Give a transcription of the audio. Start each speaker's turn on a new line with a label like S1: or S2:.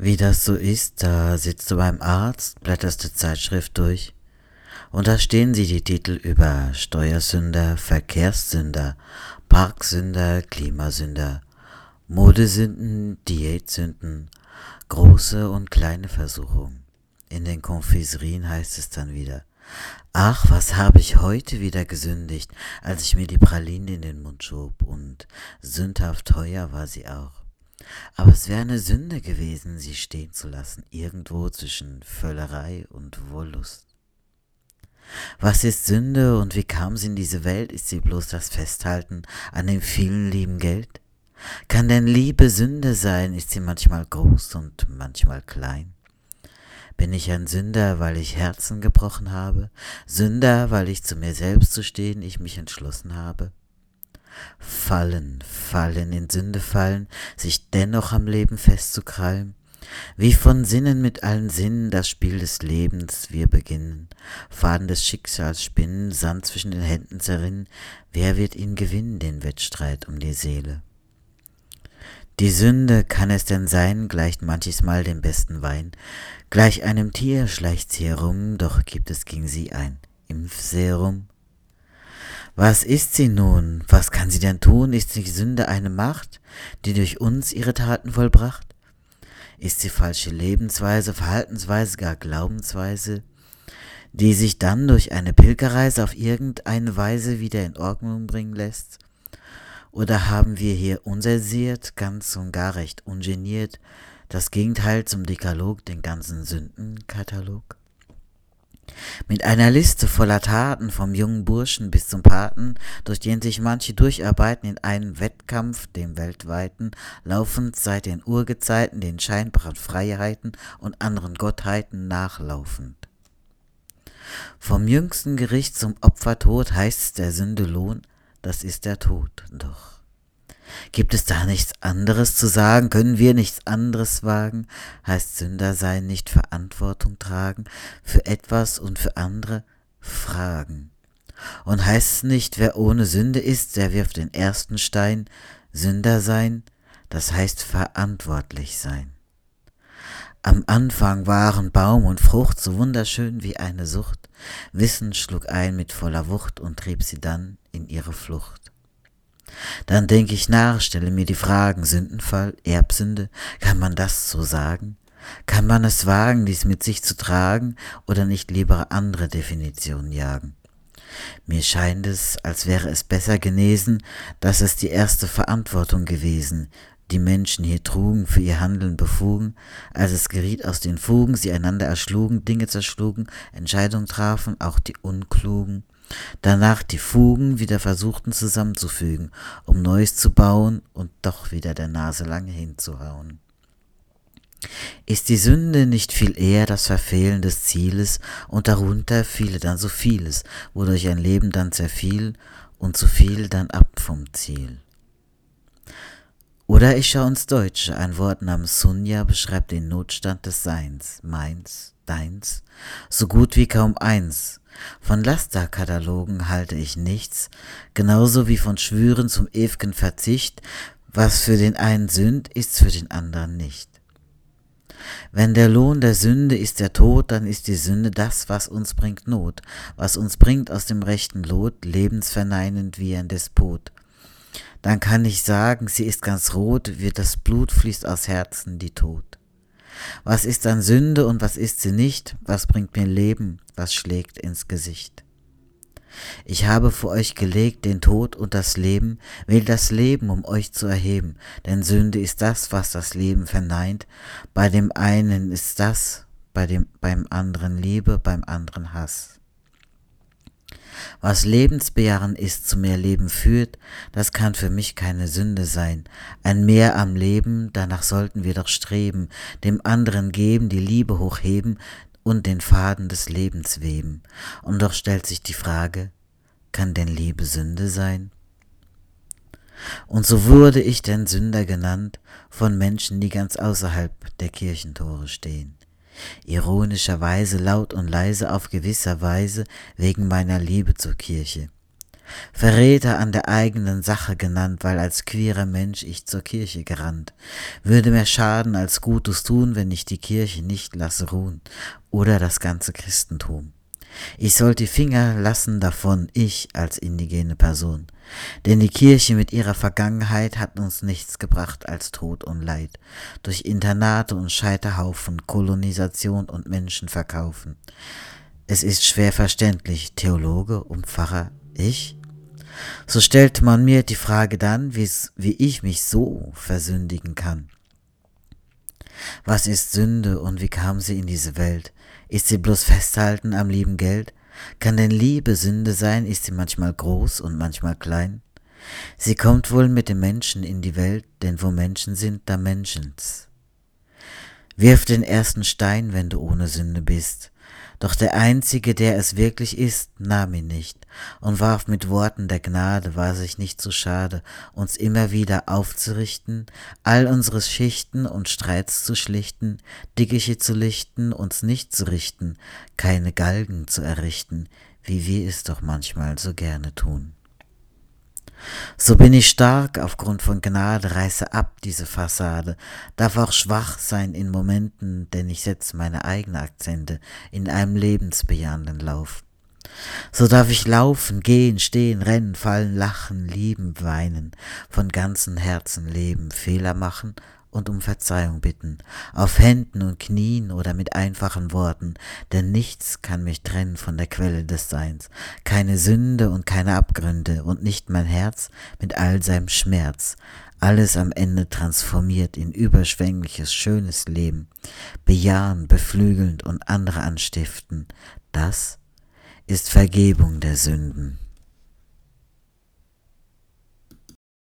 S1: Wie das so ist, da sitzt du beim Arzt, blätterst die Zeitschrift durch und da stehen sie die Titel über Steuersünder, Verkehrssünder, Parksünder, Klimasünder, Modesünden, Diätsünden, große und kleine Versuchungen. In den Konfiserien heißt es dann wieder, ach, was habe ich heute wieder gesündigt, als ich mir die Praline in den Mund schob und sündhaft teuer war sie auch. Aber es wäre eine Sünde gewesen, sie stehen zu lassen, irgendwo zwischen Völlerei und Wollust. Was ist Sünde und wie kam sie in diese Welt? Ist sie bloß das Festhalten an dem vielen lieben Geld? Kann denn Liebe Sünde sein? Ist sie manchmal groß und manchmal klein? Bin ich ein Sünder, weil ich Herzen gebrochen habe? Sünder, weil ich zu mir selbst zu stehen, ich mich entschlossen habe? Fallen, fallen, in Sünde fallen, sich dennoch am Leben festzukrallen, wie von Sinnen mit allen Sinnen das Spiel des Lebens wir beginnen, Faden des Schicksals spinnen, Sand zwischen den Händen zerrinnen, wer wird ihn gewinnen, den Wettstreit um die Seele? Die Sünde kann es denn sein, gleicht manches Mal dem besten Wein, gleich einem Tier schleicht sie herum, doch gibt es gegen sie ein Impfserum. Was ist sie nun? Was kann sie denn tun? Ist die Sünde eine Macht, die durch uns ihre Taten vollbracht? Ist sie falsche Lebensweise, Verhaltensweise, gar Glaubensweise, die sich dann durch eine Pilgerreise auf irgendeine Weise wieder in Ordnung bringen lässt? Oder haben wir hier unsensiert, ganz und gar recht ungeniert, das Gegenteil zum Dekalog, den ganzen Sündenkatalog? Mit einer Liste voller Taten vom jungen Burschen bis zum Paten, durch den sich manche durcharbeiten in einen Wettkampf, dem weltweiten, laufend seit den Urgezeiten, den scheinbaren Freiheiten und anderen Gottheiten nachlaufend. Vom jüngsten Gericht zum Opfertod heißt der Sünde Lohn, das ist der Tod doch. Gibt es da nichts anderes zu sagen? Können wir nichts anderes wagen? Heißt Sünder sein, nicht Verantwortung tragen für etwas und für andere fragen. Und heißt nicht, wer ohne Sünde ist, der wirft den ersten Stein. Sünder sein, das heißt verantwortlich sein. Am Anfang waren Baum und Frucht so wunderschön wie eine Sucht. Wissen schlug ein mit voller Wucht und trieb sie dann in ihre Flucht. Dann denke ich nach, stelle mir die Fragen Sündenfall, Erbsünde, kann man das so sagen? Kann man es wagen, dies mit sich zu tragen oder nicht lieber andere Definitionen jagen? Mir scheint es, als wäre es besser genesen, dass es die erste Verantwortung gewesen, die Menschen hier trugen, für ihr Handeln befugen, als es geriet aus den Fugen, sie einander erschlugen, Dinge zerschlugen, Entscheidungen trafen, auch die Unklugen, danach die Fugen wieder versuchten zusammenzufügen, um Neues zu bauen und doch wieder der Nase lang hinzuhauen. Ist die Sünde nicht viel eher das Verfehlen des Zieles und darunter fiele dann so vieles, wodurch ein Leben dann zerfiel und zu viel dann ab vom Ziel? Oder ich schaue ins Deutsche, ein Wort namens Sunja beschreibt den Notstand des Seins, meins, deins, so gut wie kaum eins, von Lasterkatalogen halte ich nichts, genauso wie von Schwüren zum ew'gen Verzicht, was für den einen Sünd, ist's für den anderen nicht. Wenn der Lohn der Sünde ist der Tod, dann ist die Sünde das, was uns bringt Not, was uns bringt aus dem rechten Lot, lebensverneinend wie ein Despot. Dann kann ich sagen, sie ist ganz rot, wie das Blut fließt aus Herzen, die Tod. Was ist dann Sünde und was ist sie nicht? Was bringt mir Leben? Was schlägt ins Gesicht? Ich habe vor euch gelegt den Tod und das Leben, will das Leben, um euch zu erheben, denn Sünde ist das, was das Leben verneint. Bei dem einen ist das, bei dem, beim anderen Liebe, beim anderen Hass. Was Lebensbejahen ist, zu mehr Leben führt, das kann für mich keine Sünde sein. Ein Mehr am Leben, danach sollten wir doch streben, dem anderen geben, die Liebe hochheben und den Faden des Lebens weben. Und doch stellt sich die Frage, kann denn Liebe Sünde sein? Und so wurde ich denn Sünder genannt von Menschen, die ganz außerhalb der Kirchentore stehen ironischerweise laut und leise auf gewisser Weise wegen meiner Liebe zur Kirche. Verräter an der eigenen Sache genannt, weil als queerer Mensch ich zur Kirche gerannt. Würde mehr schaden als Gutes tun, wenn ich die Kirche nicht lasse ruhen oder das ganze Christentum. Ich soll die Finger lassen davon, ich als indigene Person. Denn die Kirche mit ihrer Vergangenheit hat uns nichts gebracht als Tod und Leid. Durch Internate und Scheiterhaufen, Kolonisation und Menschenverkaufen. Es ist schwer verständlich, Theologe und Pfarrer, ich? So stellte man mir die Frage dann, wie ich mich so versündigen kann. Was ist Sünde und wie kam sie in diese Welt? Ist sie bloß Festhalten am lieben Geld? Kann denn Liebe Sünde sein? Ist sie manchmal groß und manchmal klein? Sie kommt wohl mit dem Menschen in die Welt, denn wo Menschen sind, da Menschens. Wirf den ersten Stein, wenn du ohne Sünde bist. Doch der Einzige, der es wirklich ist, nahm ihn nicht und warf mit Worten der Gnade, war sich nicht zu schade, uns immer wieder aufzurichten, all unsere Schichten und Streits zu schlichten, Dickiche zu lichten, uns nicht zu richten, keine Galgen zu errichten, wie wir es doch manchmal so gerne tun. So bin ich stark aufgrund von Gnade, reiße ab diese Fassade, darf auch schwach sein in Momenten, denn ich setze meine eigenen Akzente in einem lebensbejahenden Lauf. So darf ich laufen, gehen, stehen, rennen, fallen, lachen, lieben, weinen, von ganzem Herzen leben, Fehler machen und um Verzeihung bitten, auf Händen und Knien oder mit einfachen Worten, denn nichts kann mich trennen von der Quelle des Seins, keine Sünde und keine Abgründe und nicht mein Herz mit all seinem Schmerz, alles am Ende transformiert in überschwängliches, schönes Leben, bejahen, beflügelnd und andere anstiften, das ist Vergebung der Sünden.